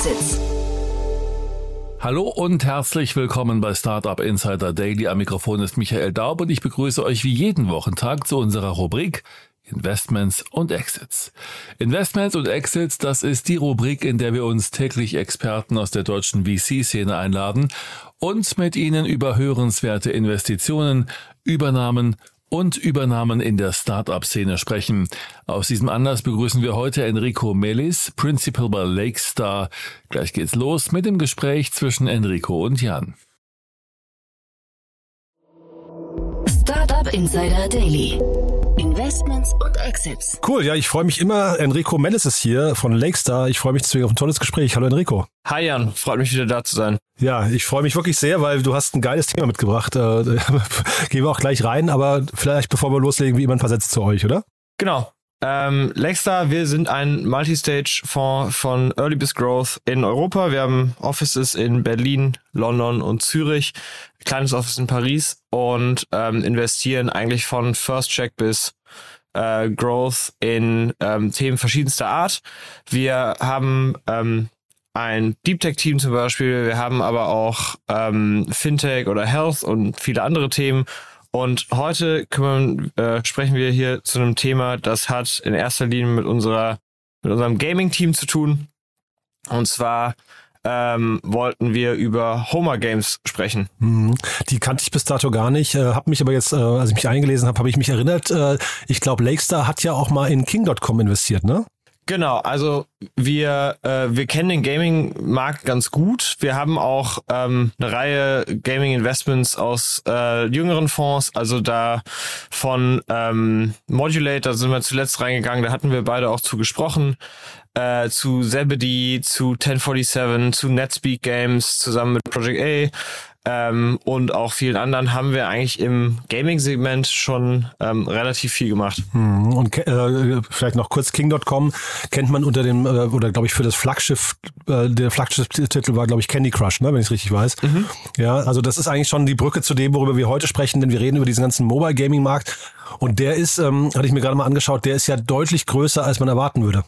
Exits. Hallo und herzlich willkommen bei Startup Insider Daily. Am Mikrofon ist Michael Daub und ich begrüße euch wie jeden Wochentag zu unserer Rubrik Investments und Exits. Investments und Exits, das ist die Rubrik, in der wir uns täglich Experten aus der deutschen VC-Szene einladen und mit ihnen über hörenswerte Investitionen, Übernahmen und Übernahmen in der Startup-Szene sprechen. Aus diesem Anlass begrüßen wir heute Enrico Melis, Principal bei Lakestar. Gleich geht's los mit dem Gespräch zwischen Enrico und Jan. Startup Insider Daily. Investments und Exits. Cool, ja, ich freue mich immer. Enrico Mellis ist hier von Lakestar. Ich freue mich deswegen auf ein tolles Gespräch. Hallo Enrico. Hi Jan, freut mich wieder da zu sein. Ja, ich freue mich wirklich sehr, weil du hast ein geiles Thema mitgebracht. Äh, gehen wir auch gleich rein, aber vielleicht bevor wir loslegen, wie immer ein paar Sätze zu euch, oder? Genau. Ähm, Lakestar, wir sind ein Multistage-Fonds von Early bis Growth in Europa. Wir haben Offices in Berlin, London und Zürich, kleines Office in Paris und ähm, investieren eigentlich von First Check bis äh, Growth in ähm, Themen verschiedenster Art. Wir haben ähm, ein Deep Tech Team zum Beispiel, wir haben aber auch ähm, Fintech oder Health und viele andere Themen und heute kümmern, äh, sprechen wir hier zu einem Thema, das hat in erster Linie mit unserer, mit unserem Gaming-Team zu tun. Und zwar ähm, wollten wir über Homer Games sprechen. Mhm. Die kannte ich bis dato gar nicht, äh, habe mich aber jetzt, äh, als ich mich eingelesen habe, habe ich mich erinnert, äh, ich glaube, Lakestar hat ja auch mal in King.com investiert, ne? Genau, also wir, äh, wir kennen den Gaming-Markt ganz gut. Wir haben auch ähm, eine Reihe Gaming-Investments aus äh, jüngeren Fonds, also da von ähm, Modulator sind wir zuletzt reingegangen, da hatten wir beide auch zu gesprochen. Äh, zu Zebedee, zu 1047, zu Netspeak Games, zusammen mit Project A ähm, und auch vielen anderen haben wir eigentlich im Gaming-Segment schon ähm, relativ viel gemacht. Hm, und äh, vielleicht noch kurz King.com kennt man unter dem, äh, oder glaube ich für das Flaggschiff, äh, der Flaggschiff-Titel war glaube ich Candy Crush, ne, wenn ich es richtig weiß. Mhm. Ja, also das ist eigentlich schon die Brücke zu dem, worüber wir heute sprechen, denn wir reden über diesen ganzen Mobile-Gaming-Markt und der ist, ähm, hatte ich mir gerade mal angeschaut, der ist ja deutlich größer, als man erwarten würde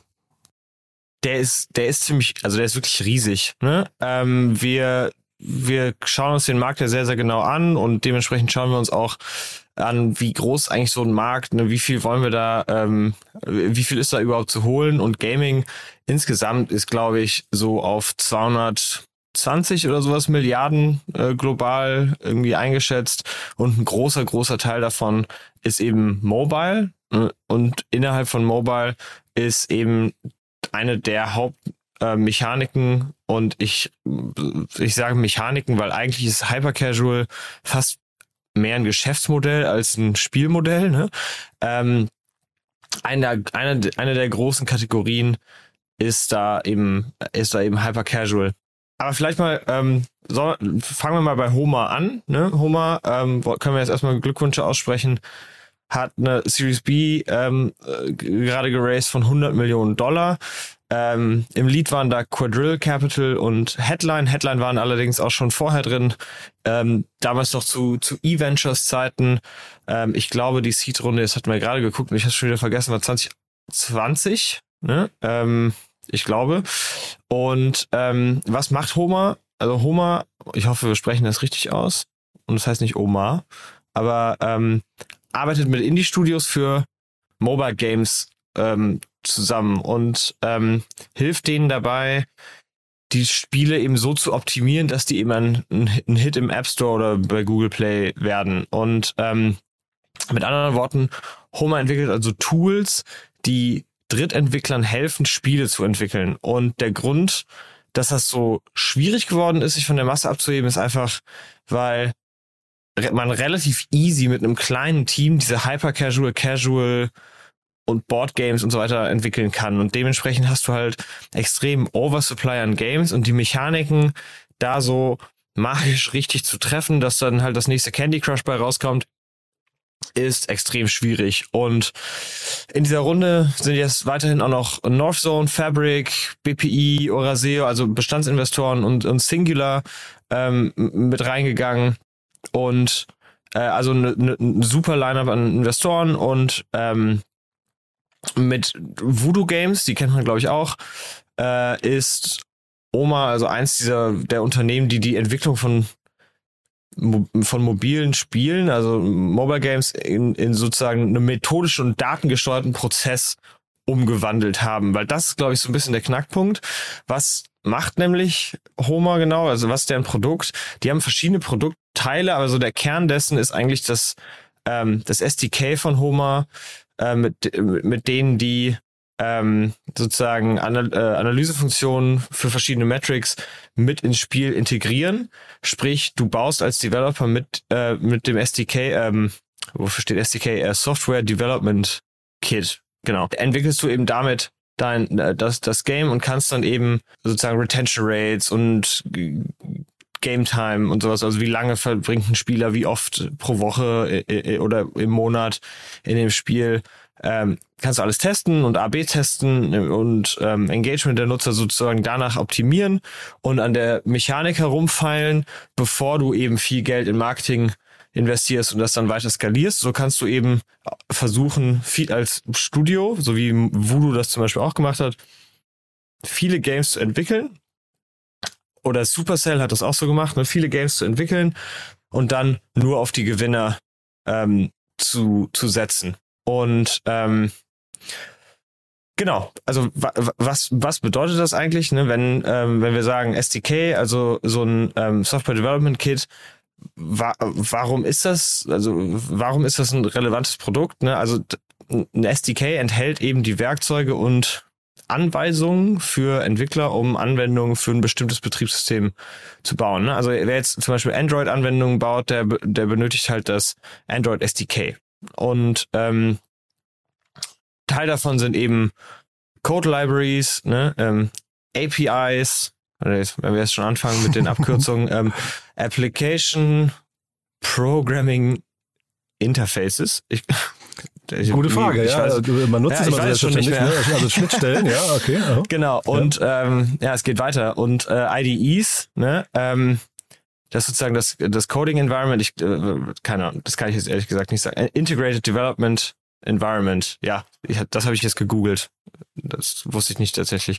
der ist, der ist ziemlich, also der ist wirklich riesig. Ne? Ähm, wir wir schauen uns den Markt ja sehr, sehr genau an und dementsprechend schauen wir uns auch an, wie groß eigentlich so ein Markt, ne, wie viel wollen wir da, ähm, wie viel ist da überhaupt zu holen und Gaming insgesamt ist, glaube ich, so auf 220 oder sowas Milliarden äh, global irgendwie eingeschätzt und ein großer, großer Teil davon ist eben Mobile ne? und innerhalb von Mobile ist eben eine der Haupt äh, Mechaniken und ich, ich sage Mechaniken, weil eigentlich ist Hypercasual fast mehr ein Geschäftsmodell als ein Spielmodell. Ne? Ähm, eine, eine, eine der großen Kategorien ist da eben, ist da eben Hypercasual. Aber vielleicht mal, ähm, so, fangen wir mal bei Homer an. Ne? Homer, ähm, können wir jetzt erstmal Glückwünsche aussprechen, hat eine Series B ähm, äh, gerade geraced von 100 Millionen Dollar. Ähm, Im Lied waren da Quadrill Capital und Headline. Headline waren allerdings auch schon vorher drin. Ähm, damals noch zu, zu E-Ventures Zeiten. Ähm, ich glaube, die Seed-Runde, das hatten wir gerade geguckt und ich habe schon wieder vergessen, war 2020. Ne? Ähm, ich glaube. Und ähm, was macht Homer? Also Homer, ich hoffe, wir sprechen das richtig aus. Und das heißt nicht Omar. Aber ähm, arbeitet mit Indie-Studios für Mobile Games ähm, zusammen und ähm, hilft denen dabei, die Spiele eben so zu optimieren, dass die eben ein, ein Hit im App Store oder bei Google Play werden. Und ähm, mit anderen Worten, Homer entwickelt also Tools, die Drittentwicklern helfen, Spiele zu entwickeln. Und der Grund, dass das so schwierig geworden ist, sich von der Masse abzuheben, ist einfach, weil man relativ easy mit einem kleinen Team diese hyper-casual, casual und Boardgames und so weiter entwickeln kann. Und dementsprechend hast du halt extrem Oversupply an Games und die Mechaniken da so magisch richtig zu treffen, dass dann halt das nächste Candy Crush bei rauskommt, ist extrem schwierig. Und in dieser Runde sind jetzt weiterhin auch noch Northzone, Fabric, BPI, Oraseo, also Bestandsinvestoren und, und Singular ähm, mit reingegangen. Und äh, also eine ne, ne super Lineup an Investoren und ähm, mit Voodoo Games, die kennt man glaube ich auch, äh, ist Oma, also eins dieser der Unternehmen, die die Entwicklung von von mobilen Spielen, also Mobile Games, in, in sozusagen einen methodischen und datengesteuerten Prozess umgewandelt haben, weil das ist, glaube ich, so ein bisschen der Knackpunkt. Was macht nämlich Homer genau? Also was ist deren Produkt? Die haben verschiedene Produktteile, aber so der Kern dessen ist eigentlich das, ähm, das SDK von Homer, äh, mit, mit denen die ähm, sozusagen Anal äh, Analysefunktionen für verschiedene Metrics mit ins Spiel integrieren. Sprich, du baust als Developer mit, äh, mit dem SDK, ähm, wofür steht SDK? Äh, Software Development Kit. Genau. Entwickelst du eben damit dein, äh, das, das Game und kannst dann eben sozusagen Retention Rates und Game Time und sowas, also wie lange verbringt ein Spieler, wie oft pro Woche äh, äh, oder im Monat in dem Spiel ähm, kannst du alles testen und AB testen und ähm, Engagement der Nutzer sozusagen danach optimieren und an der Mechanik herumfeilen, bevor du eben viel Geld in Marketing investierst und das dann weiter skalierst. So kannst du eben versuchen, viel als Studio, so wie Voodoo das zum Beispiel auch gemacht hat, viele Games zu entwickeln. Oder Supercell hat das auch so gemacht, ne? viele Games zu entwickeln und dann nur auf die Gewinner ähm, zu, zu setzen. Und ähm, genau, also was, was bedeutet das eigentlich, ne? wenn, ähm, wenn wir sagen SDK, also so ein ähm, Software Development Kit, wa warum ist das, also warum ist das ein relevantes Produkt? Ne? Also ein SDK enthält eben die Werkzeuge und Anweisungen für Entwickler, um Anwendungen für ein bestimmtes Betriebssystem zu bauen. Ne? Also wer jetzt zum Beispiel Android-Anwendungen baut, der, der benötigt halt das Android SDK. Und ähm, Teil davon sind eben Code Libraries, ne, ähm, APIs, wenn wir jetzt schon anfangen mit den Abkürzungen, ähm, Application Programming Interfaces. Ich, Gute Frage, ja. Weiß, man nutzt ja, es immer selbstverständlich. Ne? Also Schnittstellen, ja, okay. Aha. Genau, und ja. Ähm, ja, es geht weiter. Und äh, IDEs, ne? Ähm, das ist sozusagen das, das Coding Environment, ich, äh, keine Ahnung, das kann ich jetzt ehrlich gesagt nicht sagen. Integrated Development Environment, ja, das habe ich jetzt gegoogelt. Das wusste ich nicht tatsächlich.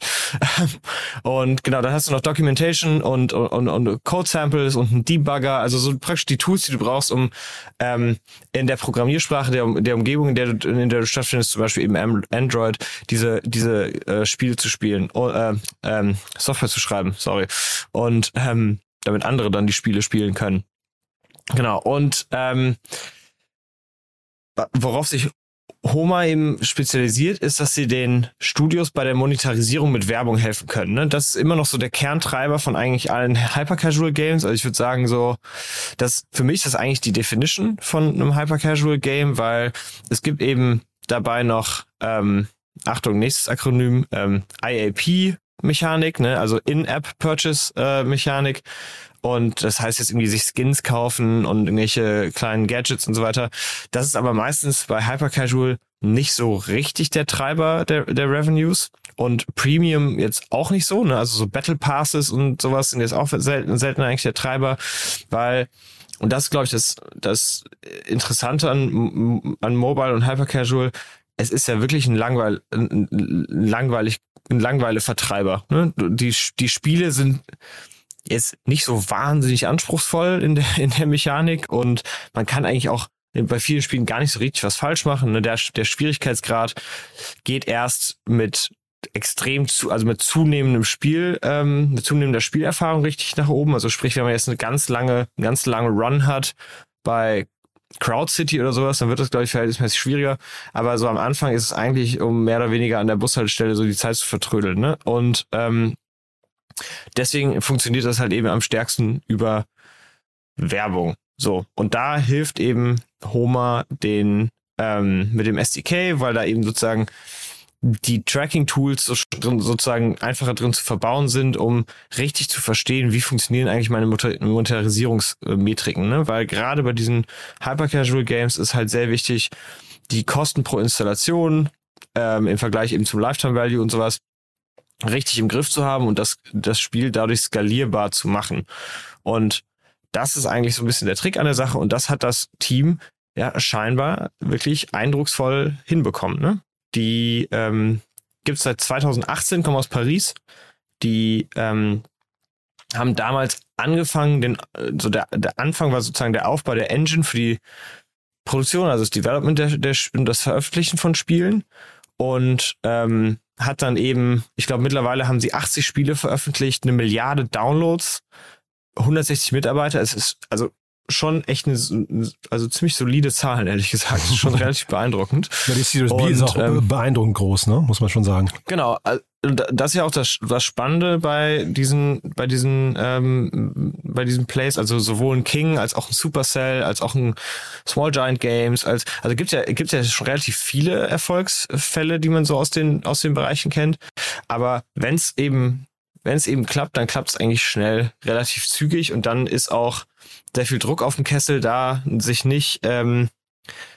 und genau, dann hast du noch Documentation und, und, und Code Samples und einen Debugger, also so praktisch die Tools, die du brauchst, um ähm, in der Programmiersprache der, der Umgebung, in der, du, in der du stattfindest, zum Beispiel eben Android, diese, diese äh, Spiele zu spielen, oh, äh, ähm, Software zu schreiben, sorry. Und ähm, damit andere dann die Spiele spielen können. Genau, und ähm, worauf sich Homa eben spezialisiert ist, dass sie den Studios bei der Monetarisierung mit Werbung helfen können. Ne? Das ist immer noch so der Kerntreiber von eigentlich allen Hyper-Casual-Games. Also ich würde sagen so, dass für mich ist das eigentlich die Definition von einem Hyper-Casual-Game, weil es gibt eben dabei noch, ähm, Achtung, nächstes Akronym, ähm, IAP, Mechanik, ne? also In-App-Purchase-Mechanik. Und das heißt jetzt irgendwie sich Skins kaufen und irgendwelche kleinen Gadgets und so weiter. Das ist aber meistens bei Hyper Casual nicht so richtig der Treiber der, der Revenues. Und Premium jetzt auch nicht so, ne? Also so Battle Passes und sowas sind jetzt auch selten, selten eigentlich der Treiber, weil und das glaube ich das das Interessante an an Mobile und Hyper Casual. Es ist ja wirklich ein langweil ein, ein langweilig ein langweile Vertreiber. Ne? Die die Spiele sind ist nicht so wahnsinnig anspruchsvoll in der, in der Mechanik und man kann eigentlich auch bei vielen Spielen gar nicht so richtig was falsch machen. Ne? Der, der Schwierigkeitsgrad geht erst mit extrem zu, also mit zunehmendem Spiel, ähm, mit zunehmender Spielerfahrung richtig nach oben. Also sprich, wenn man jetzt eine ganz lange, ganz lange Run hat bei Crowd City oder sowas, dann wird das, glaube ich, verhältnismäßig schwieriger. Aber so am Anfang ist es eigentlich, um mehr oder weniger an der Bushaltestelle so die Zeit zu vertrödeln. Ne? Und ähm, Deswegen funktioniert das halt eben am stärksten über Werbung. So. Und da hilft eben Homer den ähm, mit dem SDK, weil da eben sozusagen die Tracking-Tools so, sozusagen einfacher drin zu verbauen sind, um richtig zu verstehen, wie funktionieren eigentlich meine Monetarisierungsmetriken. Ne? Weil gerade bei diesen Hyper-Casual-Games ist halt sehr wichtig, die Kosten pro Installation ähm, im Vergleich eben zum Lifetime-Value und sowas richtig im Griff zu haben und das, das Spiel dadurch skalierbar zu machen. Und das ist eigentlich so ein bisschen der Trick an der Sache und das hat das Team ja scheinbar wirklich eindrucksvoll hinbekommen. Ne? Die ähm, gibt es seit 2018, kommen aus Paris, die ähm, haben damals angefangen, den, so der, der Anfang war sozusagen der Aufbau der Engine für die Produktion, also das Development der, der, und das Veröffentlichen von Spielen und ähm, hat dann eben, ich glaube mittlerweile haben sie 80 Spiele veröffentlicht, eine Milliarde Downloads, 160 Mitarbeiter. Es ist also schon echt eine, also ziemlich solide Zahlen, ehrlich gesagt. Schon relativ beeindruckend. Ja, die Series B ist auch ähm, beeindruckend groß, ne? Muss man schon sagen. Genau. Das ist ja auch das, das Spannende bei diesen, bei diesen, ähm, bei diesen Plays, also sowohl ein King als auch ein Supercell, als auch ein Small Giant Games, als, also gibt ja, gibt ja schon relativ viele Erfolgsfälle, die man so aus den, aus den Bereichen kennt. Aber wenn es eben wenn es eben klappt, dann klappt es eigentlich schnell, relativ zügig und dann ist auch sehr viel Druck auf dem Kessel da, sich nicht, ähm,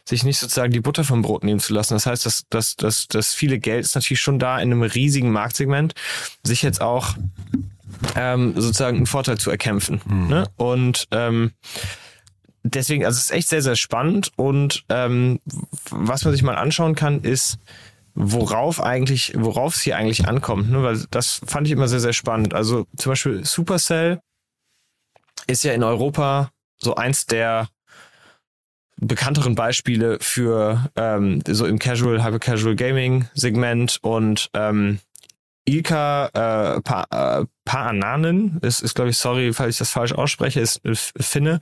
sich nicht sozusagen die Butter vom Brot nehmen zu lassen. Das heißt, dass dass dass das viele Geld ist natürlich schon da in einem riesigen Marktsegment, sich jetzt auch ähm, sozusagen einen Vorteil zu erkämpfen. Mhm. Ne? Und ähm, deswegen, also es ist echt sehr, sehr spannend und ähm, was man sich mal anschauen kann, ist, worauf eigentlich, worauf es hier eigentlich ankommt, ne? weil das fand ich immer sehr, sehr spannend. Also zum Beispiel Supercell ist ja in Europa so eins der bekannteren Beispiele für ähm, so im Casual, Hyper Casual Gaming Segment und ähm, Ilka äh, pa, äh, Paananen, ist, ist glaube ich, sorry, falls ich das falsch ausspreche, ist äh, Finne.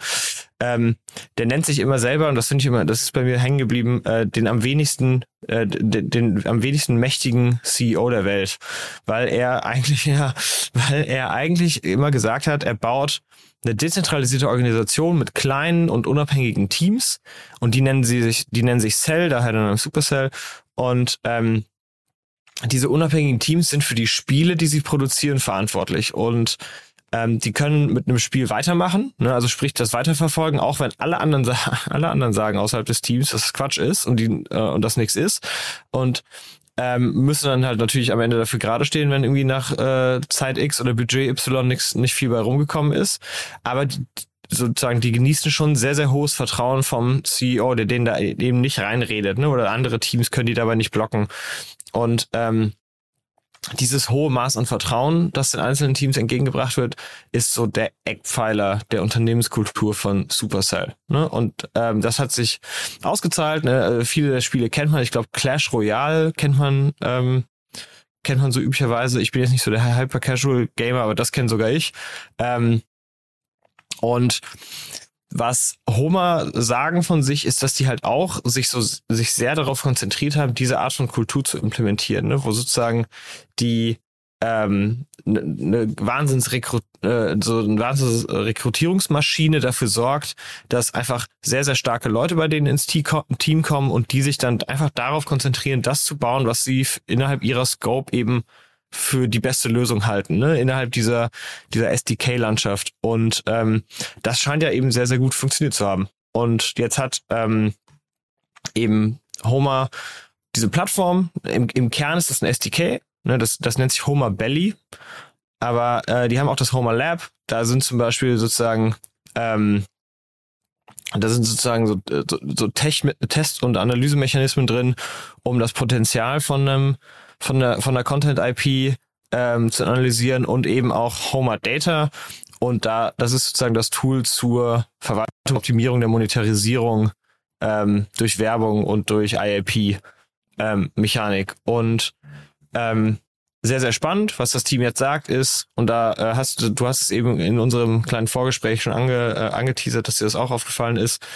Ähm, der nennt sich immer selber, und das finde ich immer, das ist bei mir hängen geblieben, äh, den am wenigsten, äh, den, den am wenigsten mächtigen CEO der Welt. Weil er eigentlich, ja, weil er eigentlich immer gesagt hat, er baut eine dezentralisierte Organisation mit kleinen und unabhängigen Teams. Und die nennen sie sich, die nennen sich Cell, daher dann Supercell. Und ähm, diese unabhängigen Teams sind für die Spiele, die sie produzieren, verantwortlich. Und ähm, die können mit einem Spiel weitermachen, ne? also sprich das weiterverfolgen, auch wenn alle anderen alle anderen sagen außerhalb des Teams, dass es Quatsch ist und die äh, und das nichts ist. Und ähm, müssen dann halt natürlich am Ende dafür gerade stehen, wenn irgendwie nach äh, Zeit X oder Budget Y nix, nicht viel bei rumgekommen ist. Aber die, sozusagen, die genießen schon sehr, sehr hohes Vertrauen vom CEO, der denen da eben nicht reinredet, ne? Oder andere Teams können die dabei nicht blocken. Und ähm, dieses hohe Maß an Vertrauen, das den einzelnen Teams entgegengebracht wird, ist so der Eckpfeiler der Unternehmenskultur von Supercell. Ne? Und ähm, das hat sich ausgezahlt. Ne? Also viele der Spiele kennt man. Ich glaube, Clash Royale kennt man, ähm, kennt man so üblicherweise. Ich bin jetzt nicht so der Hyper-Casual-Gamer, aber das kenne sogar ich. Ähm, und was Homer sagen von sich ist, dass die halt auch sich so sich sehr darauf konzentriert haben, diese Art von Kultur zu implementieren, ne? wo sozusagen die ähm, eine ne Wahnsinnsrekrut äh, so eine Wahnsinnsrekrutierungsmaschine dafür sorgt, dass einfach sehr sehr starke Leute bei denen ins Team kommen und die sich dann einfach darauf konzentrieren, das zu bauen, was sie innerhalb ihrer Scope eben für die beste Lösung halten, ne? innerhalb dieser, dieser SDK-Landschaft. Und ähm, das scheint ja eben sehr, sehr gut funktioniert zu haben. Und jetzt hat ähm, eben Homer diese Plattform, im, im Kern ist das ein SDK, ne? das, das nennt sich Homer Belly, aber äh, die haben auch das Homer Lab, da sind zum Beispiel sozusagen ähm, da sind sozusagen so, so, so Test- und Analysemechanismen drin, um das Potenzial von einem von der, von der Content-IP ähm, zu analysieren und eben auch Homer Data. Und da, das ist sozusagen das Tool zur Verwaltung, Optimierung der Monetarisierung ähm, durch Werbung und durch IAP ähm. Und ähm, sehr, sehr spannend, was das Team jetzt sagt, ist, und da äh, hast du, du hast es eben in unserem kleinen Vorgespräch schon ange, äh, angeteasert, dass dir das auch aufgefallen ist,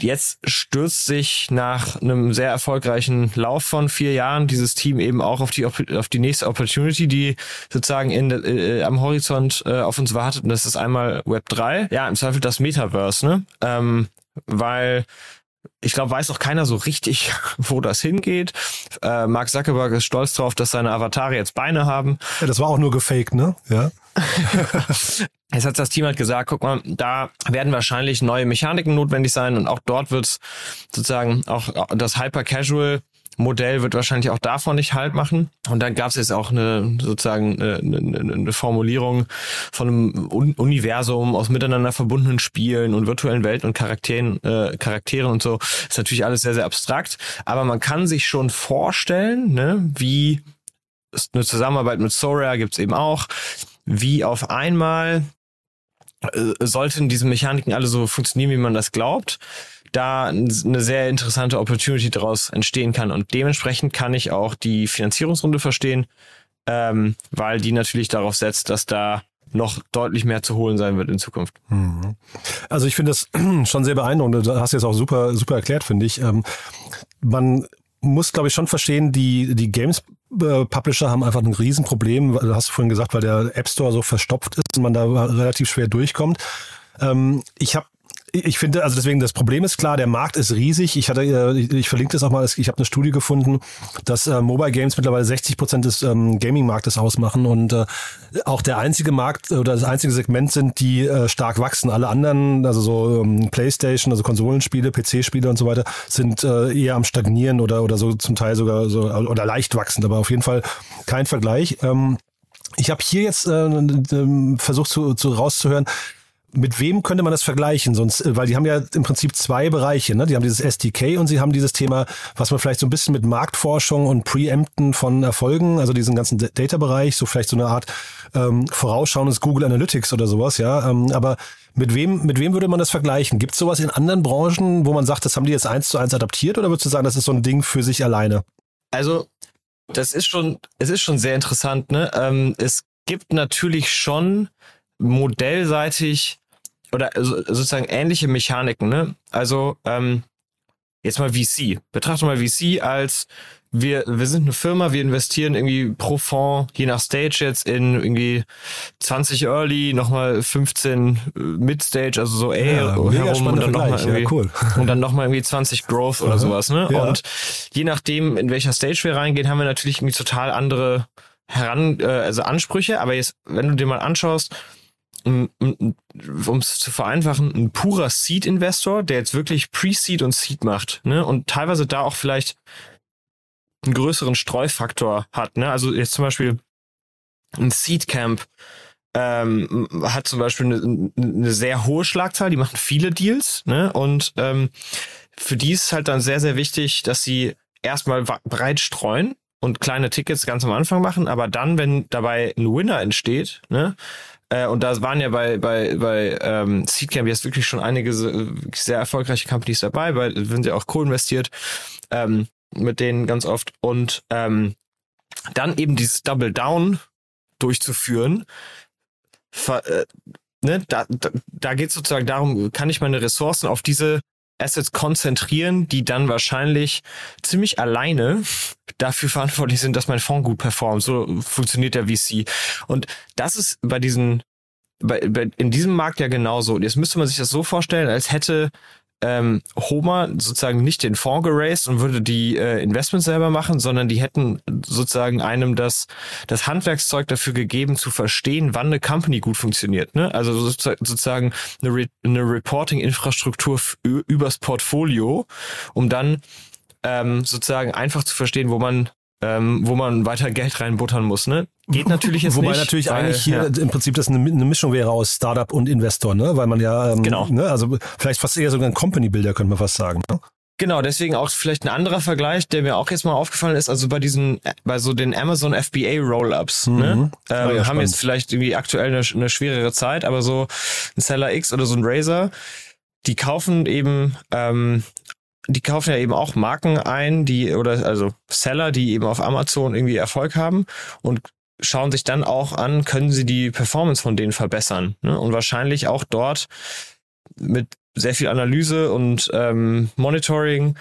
Jetzt stürzt sich nach einem sehr erfolgreichen Lauf von vier Jahren dieses Team eben auch auf die auf die nächste Opportunity, die sozusagen in, äh, am Horizont äh, auf uns wartet. Und das ist einmal Web 3. Ja, im Zweifel das Metaverse, ne? Ähm, weil ich glaube, weiß auch keiner so richtig, wo das hingeht. Äh, Mark Zuckerberg ist stolz darauf, dass seine Avatare jetzt Beine haben. Ja, das war auch nur gefaked, ne? Ja. Jetzt hat das Team halt gesagt, guck mal, da werden wahrscheinlich neue Mechaniken notwendig sein und auch dort wird sozusagen auch das Hyper-Casual Modell wird wahrscheinlich auch davon nicht halt machen. Und dann gab es jetzt auch eine sozusagen eine, eine, eine Formulierung von einem Universum aus miteinander verbundenen Spielen und virtuellen Welten und Charakteren, äh, Charakteren und so. Ist natürlich alles sehr, sehr abstrakt. Aber man kann sich schon vorstellen, ne, wie eine Zusammenarbeit mit Sorare gibt's eben auch. Wie auf einmal äh, sollten diese Mechaniken alle so funktionieren, wie man das glaubt, da eine sehr interessante Opportunity daraus entstehen kann. Und dementsprechend kann ich auch die Finanzierungsrunde verstehen, ähm, weil die natürlich darauf setzt, dass da noch deutlich mehr zu holen sein wird in Zukunft. Mhm. Also ich finde das schon sehr beeindruckend. Du hast jetzt auch super, super erklärt, finde ich. Ähm, man muss, glaube ich, schon verstehen, die, die Games Publisher haben einfach ein Riesenproblem, du hast vorhin gesagt, weil der App Store so verstopft ist und man da relativ schwer durchkommt. Ähm, ich habe ich finde, also deswegen, das Problem ist klar, der Markt ist riesig. Ich hatte, äh, ich verlinke das auch mal, ich habe eine Studie gefunden, dass äh, Mobile Games mittlerweile 60 Prozent des ähm, Gaming-Marktes ausmachen und äh, auch der einzige Markt oder das einzige Segment sind, die äh, stark wachsen. Alle anderen, also so ähm, Playstation, also Konsolenspiele, PC-Spiele und so weiter, sind äh, eher am Stagnieren oder, oder so zum Teil sogar so oder leicht wachsend, aber auf jeden Fall kein Vergleich. Ähm, ich habe hier jetzt äh, versucht zu, zu rauszuhören, mit wem könnte man das vergleichen? Sonst, äh, weil die haben ja im Prinzip zwei Bereiche. Ne? Die haben dieses SDK und sie haben dieses Thema, was man vielleicht so ein bisschen mit Marktforschung und Preempten von Erfolgen, also diesen ganzen Data-Bereich, so vielleicht so eine Art ähm, vorausschauendes Google Analytics oder sowas, ja. Ähm, aber mit wem, mit wem würde man das vergleichen? Gibt es sowas in anderen Branchen, wo man sagt, das haben die jetzt eins zu eins adaptiert oder würdest du sagen, das ist so ein Ding für sich alleine? Also, das ist schon, es ist schon sehr interessant, ne? Ähm, es gibt natürlich schon modellseitig oder sozusagen ähnliche Mechaniken, ne? Also ähm, jetzt mal VC. Betrachte mal VC als wir, wir sind eine Firma, wir investieren irgendwie pro Fonds, je nach Stage jetzt in irgendwie 20 Early, nochmal 15 äh, Mid-Stage, also so ey ja, herum und dann nochmal irgendwie, ja, cool. und dann nochmal irgendwie 20 Growth oder sowas, ne? Ja. Und je nachdem, in welcher Stage wir reingehen, haben wir natürlich irgendwie total andere heran, äh, also Ansprüche, aber jetzt, wenn du dir mal anschaust, um es zu vereinfachen, ein purer Seed-Investor, der jetzt wirklich Pre-Seed und Seed macht, ne? Und teilweise da auch vielleicht einen größeren Streufaktor hat, ne? Also jetzt zum Beispiel ein Seed Camp ähm, hat zum Beispiel eine, eine sehr hohe Schlagzahl, die machen viele Deals, ne? Und ähm, für die ist halt dann sehr, sehr wichtig, dass sie erstmal breit streuen und kleine Tickets ganz am Anfang machen, aber dann, wenn dabei ein Winner entsteht, ne, äh, und da waren ja bei, bei, bei ähm, Seedcamp jetzt wirklich schon einige sehr erfolgreiche Companies dabei, weil sind ja auch co-investiert ähm, mit denen ganz oft. Und ähm, dann eben dieses Double Down durchzuführen, ver, äh, ne, da, da, da geht es sozusagen darum, kann ich meine Ressourcen auf diese Assets konzentrieren, die dann wahrscheinlich ziemlich alleine dafür verantwortlich sind, dass mein Fonds gut performt. So funktioniert der VC. Und das ist bei diesen, bei, bei, in diesem Markt ja genauso. Jetzt müsste man sich das so vorstellen, als hätte ähm, Homer sozusagen nicht den Fonds geraced und würde die äh, Investments selber machen, sondern die hätten sozusagen einem das, das Handwerkszeug dafür gegeben, zu verstehen, wann eine Company gut funktioniert. Ne? Also sozusagen eine, Re eine Reporting-Infrastruktur übers Portfolio, um dann ähm, sozusagen einfach zu verstehen, wo man ähm, wo man weiter Geld reinbuttern muss. Ne? Geht natürlich jetzt Wobei nicht. Wobei natürlich weil, eigentlich hier ja. im Prinzip das eine, eine, Mischung wäre aus Startup und Investor, ne? Weil man ja, ähm, genau. ne? also vielleicht fast eher sogar ein Company-Builder, könnte man fast sagen. Ne? Genau, deswegen auch vielleicht ein anderer Vergleich, der mir auch jetzt mal aufgefallen ist, also bei diesen, bei so den Amazon FBA Rollups, mhm. ne? Ähm, ja, haben spannend. jetzt vielleicht irgendwie aktuell eine, eine schwerere Zeit, aber so ein Seller X oder so ein Razer, die kaufen eben ähm, die kaufen ja eben auch Marken ein, die oder also Seller, die eben auf Amazon irgendwie Erfolg haben und schauen sich dann auch an, können sie die Performance von denen verbessern. Ne? Und wahrscheinlich auch dort mit sehr viel Analyse und ähm, Monitoring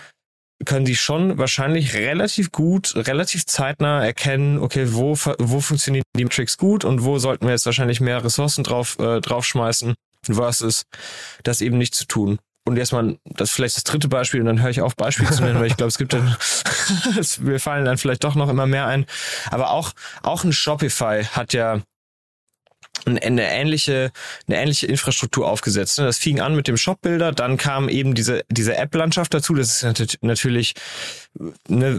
können die schon wahrscheinlich relativ gut, relativ zeitnah erkennen, okay, wo, wo funktionieren die Metrics gut und wo sollten wir jetzt wahrscheinlich mehr Ressourcen drauf, äh, draufschmeißen ist das eben nicht zu tun und erstmal das vielleicht das dritte Beispiel und dann höre ich auf Beispiele zu nennen, weil ich glaube, es gibt dann wir fallen dann vielleicht doch noch immer mehr ein, aber auch auch ein Shopify hat ja eine ähnliche, eine ähnliche Infrastruktur aufgesetzt. Das fing an mit dem Shop-Builder, dann kam eben diese, diese App-Landschaft dazu. Das ist natürlich eine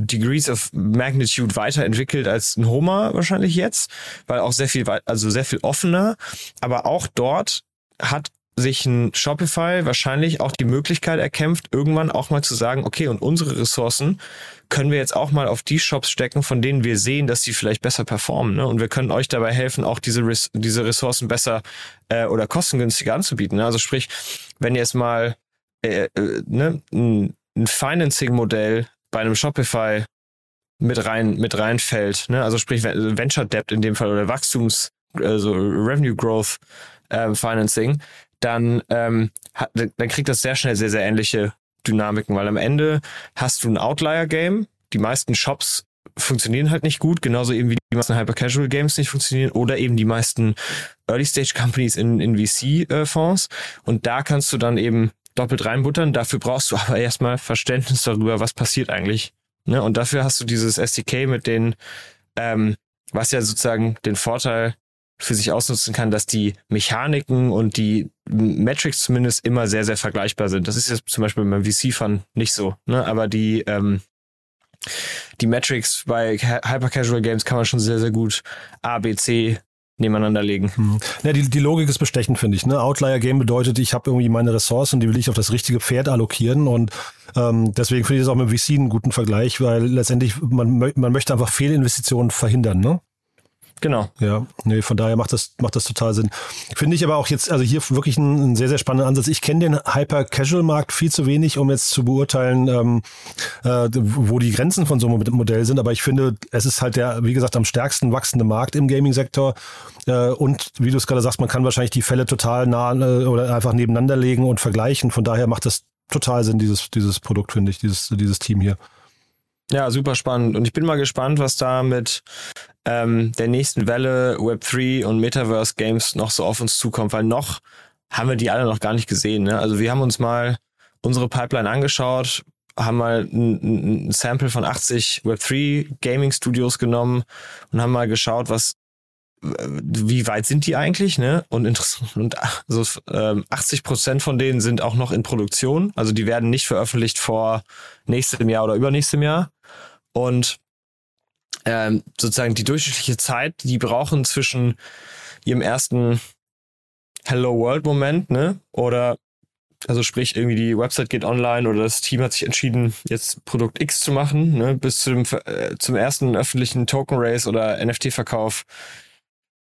Degrees of Magnitude weiterentwickelt als ein Homer wahrscheinlich jetzt, weil auch sehr viel, also sehr viel offener. Aber auch dort hat sich ein Shopify wahrscheinlich auch die Möglichkeit erkämpft, irgendwann auch mal zu sagen, okay, und unsere Ressourcen können wir jetzt auch mal auf die Shops stecken, von denen wir sehen, dass sie vielleicht besser performen. Ne? Und wir können euch dabei helfen, auch diese, Res diese Ressourcen besser äh, oder kostengünstiger anzubieten. Ne? Also sprich, wenn ihr jetzt mal äh, äh, ne, ein, ein Financing-Modell bei einem Shopify mit rein mit reinfällt, ne? also sprich Venture Debt in dem Fall oder Wachstums, also Revenue Growth äh, Financing, dann, ähm, hat, dann kriegt das sehr schnell sehr, sehr ähnliche Dynamiken, weil am Ende hast du ein Outlier-Game. Die meisten Shops funktionieren halt nicht gut, genauso eben wie die meisten Hyper-Casual-Games nicht funktionieren oder eben die meisten Early-Stage-Companies in, in VC-Fonds. Und da kannst du dann eben doppelt reinbuttern. Dafür brauchst du aber erstmal Verständnis darüber, was passiert eigentlich. Ne? Und dafür hast du dieses SDK mit den, ähm, was ja sozusagen den Vorteil für sich ausnutzen kann, dass die Mechaniken und die Metrics zumindest immer sehr, sehr vergleichbar sind. Das ist jetzt zum Beispiel beim VC-Fund nicht so, ne? aber die, ähm, die Metrics bei Hyper-Casual Games kann man schon sehr, sehr gut A, B, C nebeneinander legen. Hm. Ja, die, die Logik ist bestechend, finde ich. Ne? Outlier-Game bedeutet, ich habe irgendwie meine Ressourcen und die will ich auf das richtige Pferd allokieren und ähm, deswegen finde ich das auch mit VC einen guten Vergleich, weil letztendlich man, man möchte einfach Fehlinvestitionen verhindern. Ne? Genau. Ja, nee, von daher macht das, macht das total Sinn. Finde ich aber auch jetzt, also hier wirklich ein, ein sehr, sehr spannender Ansatz. Ich kenne den Hyper-Casual-Markt viel zu wenig, um jetzt zu beurteilen, ähm, äh, wo die Grenzen von so einem Modell sind. Aber ich finde, es ist halt der, wie gesagt, am stärksten wachsende Markt im Gaming-Sektor. Äh, und wie du es gerade sagst, man kann wahrscheinlich die Fälle total nah äh, oder einfach nebeneinander legen und vergleichen. Von daher macht das total Sinn, dieses, dieses Produkt, finde ich, dieses, dieses Team hier. Ja, super spannend. Und ich bin mal gespannt, was da mit ähm, der nächsten Welle Web3 und Metaverse Games noch so auf uns zukommt, weil noch haben wir die alle noch gar nicht gesehen. Ne? Also wir haben uns mal unsere Pipeline angeschaut, haben mal ein, ein Sample von 80 Web3 Gaming Studios genommen und haben mal geschaut, was wie weit sind die eigentlich, ne? Und und so ähm, 80 Prozent von denen sind auch noch in Produktion, also die werden nicht veröffentlicht vor nächstem Jahr oder übernächstem Jahr. Und ähm, sozusagen die durchschnittliche Zeit, die brauchen zwischen ihrem ersten Hello World Moment, ne? Oder also sprich, irgendwie die Website geht online oder das Team hat sich entschieden, jetzt Produkt X zu machen, ne? bis zu dem, äh, zum ersten öffentlichen Token Race oder NFT-Verkauf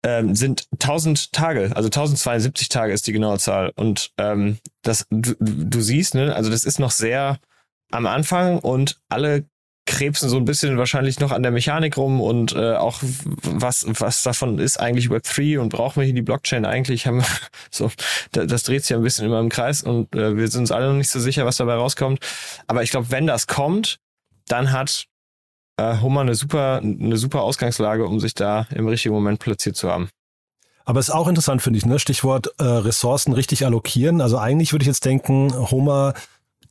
ähm, sind 1000 Tage, also 1072 Tage ist die genaue Zahl. Und ähm, das, du, du siehst, ne, also das ist noch sehr am Anfang und alle krebsen so ein bisschen wahrscheinlich noch an der Mechanik rum und äh, auch was was davon ist eigentlich Web 3 und brauchen wir hier die Blockchain eigentlich haben so das dreht sich ein bisschen immer im Kreis und äh, wir sind uns alle noch nicht so sicher was dabei rauskommt aber ich glaube wenn das kommt dann hat äh, Hummer eine super eine super Ausgangslage um sich da im richtigen Moment platziert zu haben aber es ist auch interessant, finde ich, ne? Stichwort äh, Ressourcen richtig allokieren. Also eigentlich würde ich jetzt denken, Homer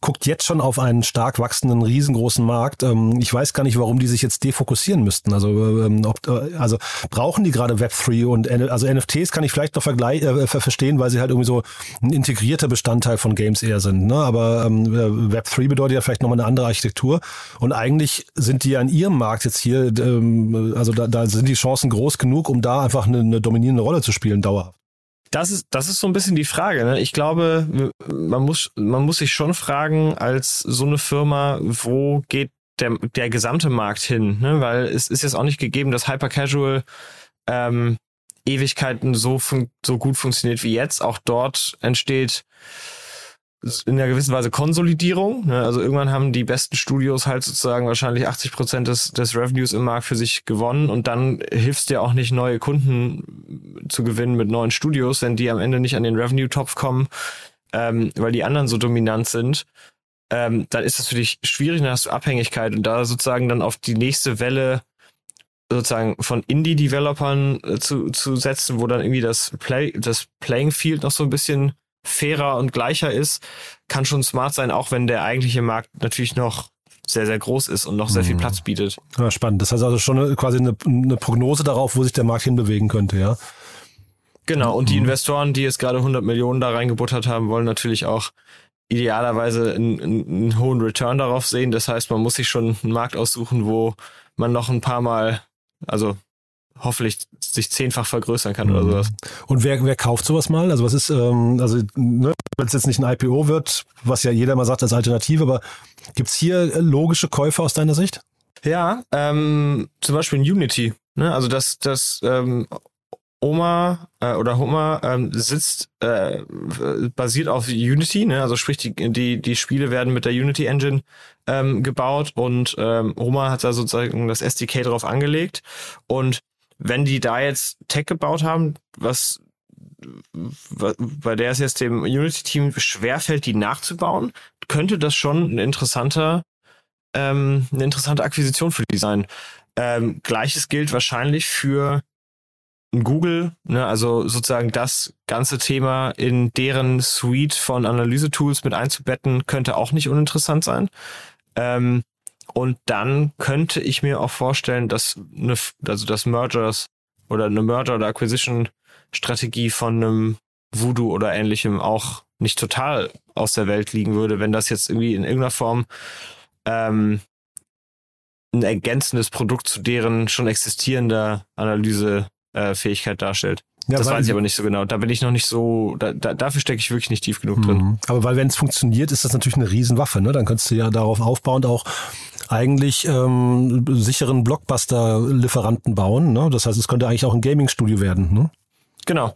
guckt jetzt schon auf einen stark wachsenden, riesengroßen Markt. Ähm, ich weiß gar nicht, warum die sich jetzt defokussieren müssten. Also, ähm, ob, äh, also brauchen die gerade Web3 und also NFTs kann ich vielleicht noch vergleich, äh, verstehen, weil sie halt irgendwie so ein integrierter Bestandteil von Games eher sind. Ne? Aber ähm, Web3 bedeutet ja vielleicht nochmal eine andere Architektur. Und eigentlich sind die ja in ihrem Markt jetzt hier, ähm, also da, da sind die Chancen groß genug, um da einfach eine, eine dominierende Rolle zu spielen, dauerhaft. Das ist, das ist so ein bisschen die Frage. Ne? Ich glaube, man muss, man muss sich schon fragen, als so eine Firma, wo geht der, der gesamte Markt hin? Ne? Weil es ist jetzt auch nicht gegeben, dass Hyper Casual ähm, Ewigkeiten so, so gut funktioniert wie jetzt. Auch dort entsteht in einer gewissen Weise Konsolidierung. Ne? Also irgendwann haben die besten Studios halt sozusagen wahrscheinlich 80 Prozent des, des Revenues im Markt für sich gewonnen und dann hilfst dir auch nicht neue Kunden zu gewinnen mit neuen Studios, wenn die am Ende nicht an den Revenue-Topf kommen, ähm, weil die anderen so dominant sind. Ähm, dann ist das für dich schwierig, dann hast du Abhängigkeit und da sozusagen dann auf die nächste Welle sozusagen von Indie-Developern äh, zu, zu setzen, wo dann irgendwie das Play, das Playing Field noch so ein bisschen fairer und gleicher ist, kann schon smart sein, auch wenn der eigentliche Markt natürlich noch sehr, sehr groß ist und noch sehr viel mhm. Platz bietet. Ja, spannend. Das heißt also schon quasi eine, eine Prognose darauf, wo sich der Markt hinbewegen könnte, ja? Genau. Und die mhm. Investoren, die jetzt gerade 100 Millionen da reingebuttert haben, wollen natürlich auch idealerweise einen, einen hohen Return darauf sehen. Das heißt, man muss sich schon einen Markt aussuchen, wo man noch ein paar Mal, also hoffentlich sich zehnfach vergrößern kann mhm. oder sowas. Und wer, wer kauft sowas mal? Also was ist, ähm, also ne, wenn es jetzt nicht ein IPO wird, was ja jeder mal sagt als Alternative, aber gibt's hier logische Käufe aus deiner Sicht? Ja, ähm, zum Beispiel in Unity. Ne? Also das, das ähm, Oma äh, oder Homer ähm, sitzt, äh, basiert auf Unity, ne? also sprich, die, die, die Spiele werden mit der Unity Engine ähm, gebaut und ähm, Homer hat da sozusagen das SDK drauf angelegt. Und wenn die da jetzt Tech gebaut haben, was bei der es jetzt dem Unity-Team schwerfällt, die nachzubauen, könnte das schon ein interessanter, ähm, eine interessante Akquisition für die sein. Ähm, Gleiches gilt wahrscheinlich für Google, ne, also sozusagen das ganze Thema in deren Suite von Analyse-Tools mit einzubetten, könnte auch nicht uninteressant sein. Ähm, und dann könnte ich mir auch vorstellen, dass eine, also das Mergers oder eine Merger oder Acquisition Strategie von einem Voodoo oder ähnlichem auch nicht total aus der Welt liegen würde, wenn das jetzt irgendwie in irgendeiner Form ähm, ein ergänzendes Produkt zu deren schon existierender Analysefähigkeit darstellt. Ja, das weiß ich aber nicht so genau. Da bin ich noch nicht so, da, da, dafür stecke ich wirklich nicht tief genug drin. Mhm. Aber weil wenn es funktioniert, ist das natürlich eine Riesenwaffe. Ne? Dann könntest du ja darauf aufbauend auch eigentlich ähm, sicheren Blockbuster-Lieferanten bauen. Ne? Das heißt, es könnte eigentlich auch ein Gaming-Studio werden. Ne? Genau,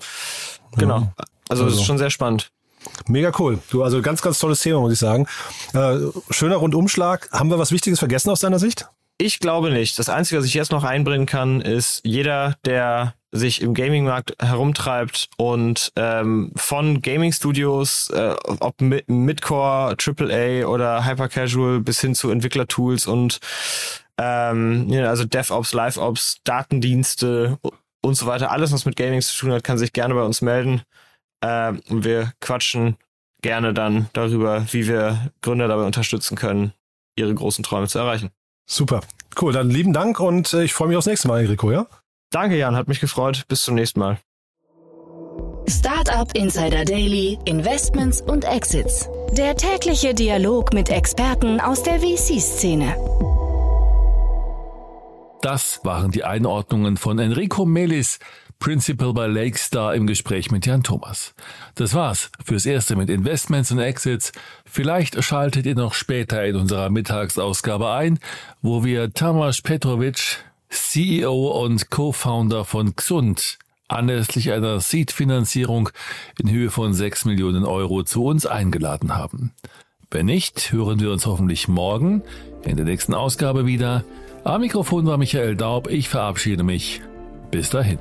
genau. Ja. Also, also ist schon sehr spannend. Mega cool. Du, also ganz, ganz tolles Thema, muss ich sagen. Äh, schöner Rundumschlag. Haben wir was Wichtiges vergessen aus deiner Sicht? Ich glaube nicht. Das Einzige, was ich jetzt noch einbringen kann, ist jeder, der sich im Gaming-Markt herumtreibt und ähm, von Gaming-Studios, äh, ob Midcore, AAA oder Hyper-Casual bis hin zu Entwicklertools und ähm, also DevOps, LiveOps, Datendienste und so weiter, alles, was mit Gaming zu tun hat, kann sich gerne bei uns melden. Ähm, und wir quatschen gerne dann darüber, wie wir Gründer dabei unterstützen können, ihre großen Träume zu erreichen. Super. Cool, dann lieben Dank und äh, ich freue mich aufs nächste Mal, Enrico, ja? Danke, Jan, hat mich gefreut. Bis zum nächsten Mal. Startup Insider Daily, Investments und Exits. Der tägliche Dialog mit Experten aus der VC-Szene. Das waren die Einordnungen von Enrico Melis, Principal bei Lakestar im Gespräch mit Jan Thomas. Das war's fürs Erste mit Investments und Exits. Vielleicht schaltet ihr noch später in unserer Mittagsausgabe ein, wo wir Tamas Petrovic, CEO und Co-Founder von Xund, anlässlich einer Seed-Finanzierung in Höhe von 6 Millionen Euro zu uns eingeladen haben. Wenn nicht, hören wir uns hoffentlich morgen in der nächsten Ausgabe wieder. Am Mikrofon war Michael Daub. Ich verabschiede mich. Bis dahin.